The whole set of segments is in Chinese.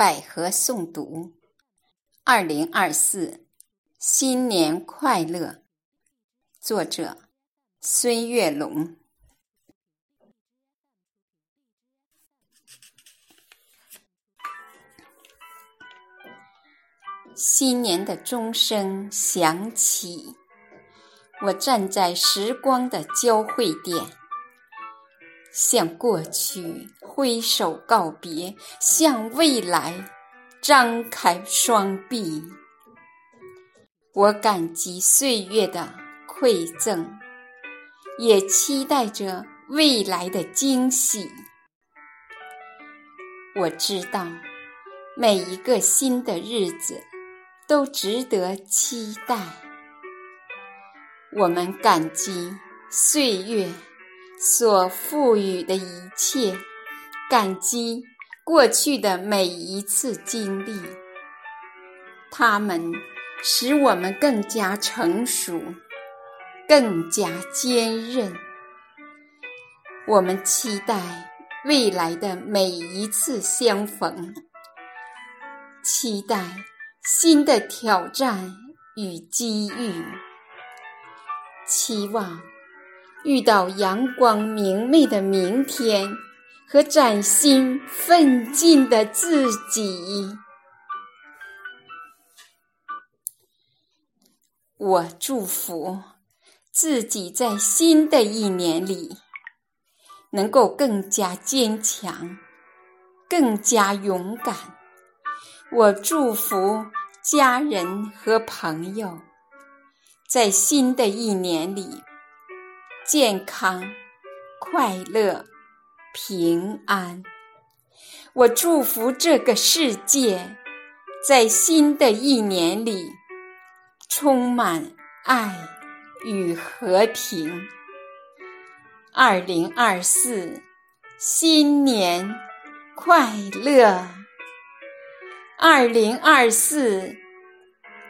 百合诵读，二零二四，新年快乐。作者：孙月龙。新年的钟声响起，我站在时光的交汇点。向过去挥手告别，向未来张开双臂。我感激岁月的馈赠，也期待着未来的惊喜。我知道，每一个新的日子都值得期待。我们感激岁月。所赋予的一切，感激过去的每一次经历，他们使我们更加成熟，更加坚韧。我们期待未来的每一次相逢，期待新的挑战与机遇，期望。遇到阳光明媚的明天和崭新奋进的自己，我祝福自己在新的一年里能够更加坚强、更加勇敢。我祝福家人和朋友在新的一年里。健康、快乐、平安。我祝福这个世界，在新的一年里充满爱与和平。二零二四，新年快乐！二零二四，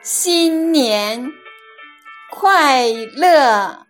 新年快乐！